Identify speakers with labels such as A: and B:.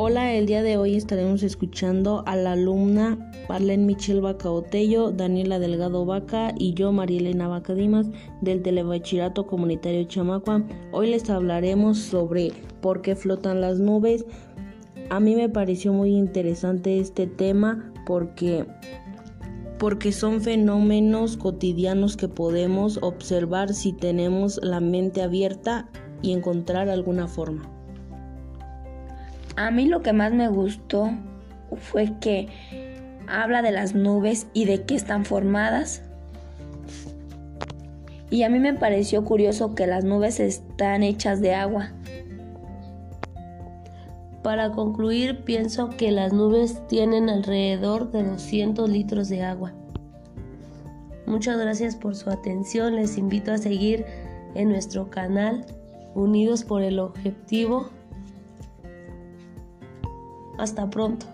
A: Hola, el día de hoy estaremos escuchando a la alumna Marlene Michelle Bacaotello, Daniela Delgado Vaca y yo, Marielena Vaca Dimas, del Telebachillerato Comunitario Chamacua. Hoy les hablaremos sobre por qué flotan las nubes. A mí me pareció muy interesante este tema porque porque son fenómenos cotidianos que podemos observar si tenemos la mente abierta y encontrar alguna forma.
B: A mí lo que más me gustó fue que habla de las nubes y de qué están formadas. Y a mí me pareció curioso que las nubes están hechas de agua.
C: Para concluir, pienso que las nubes tienen alrededor de 200 litros de agua. Muchas gracias por su atención. Les invito a seguir en nuestro canal Unidos por el Objetivo hasta pronto.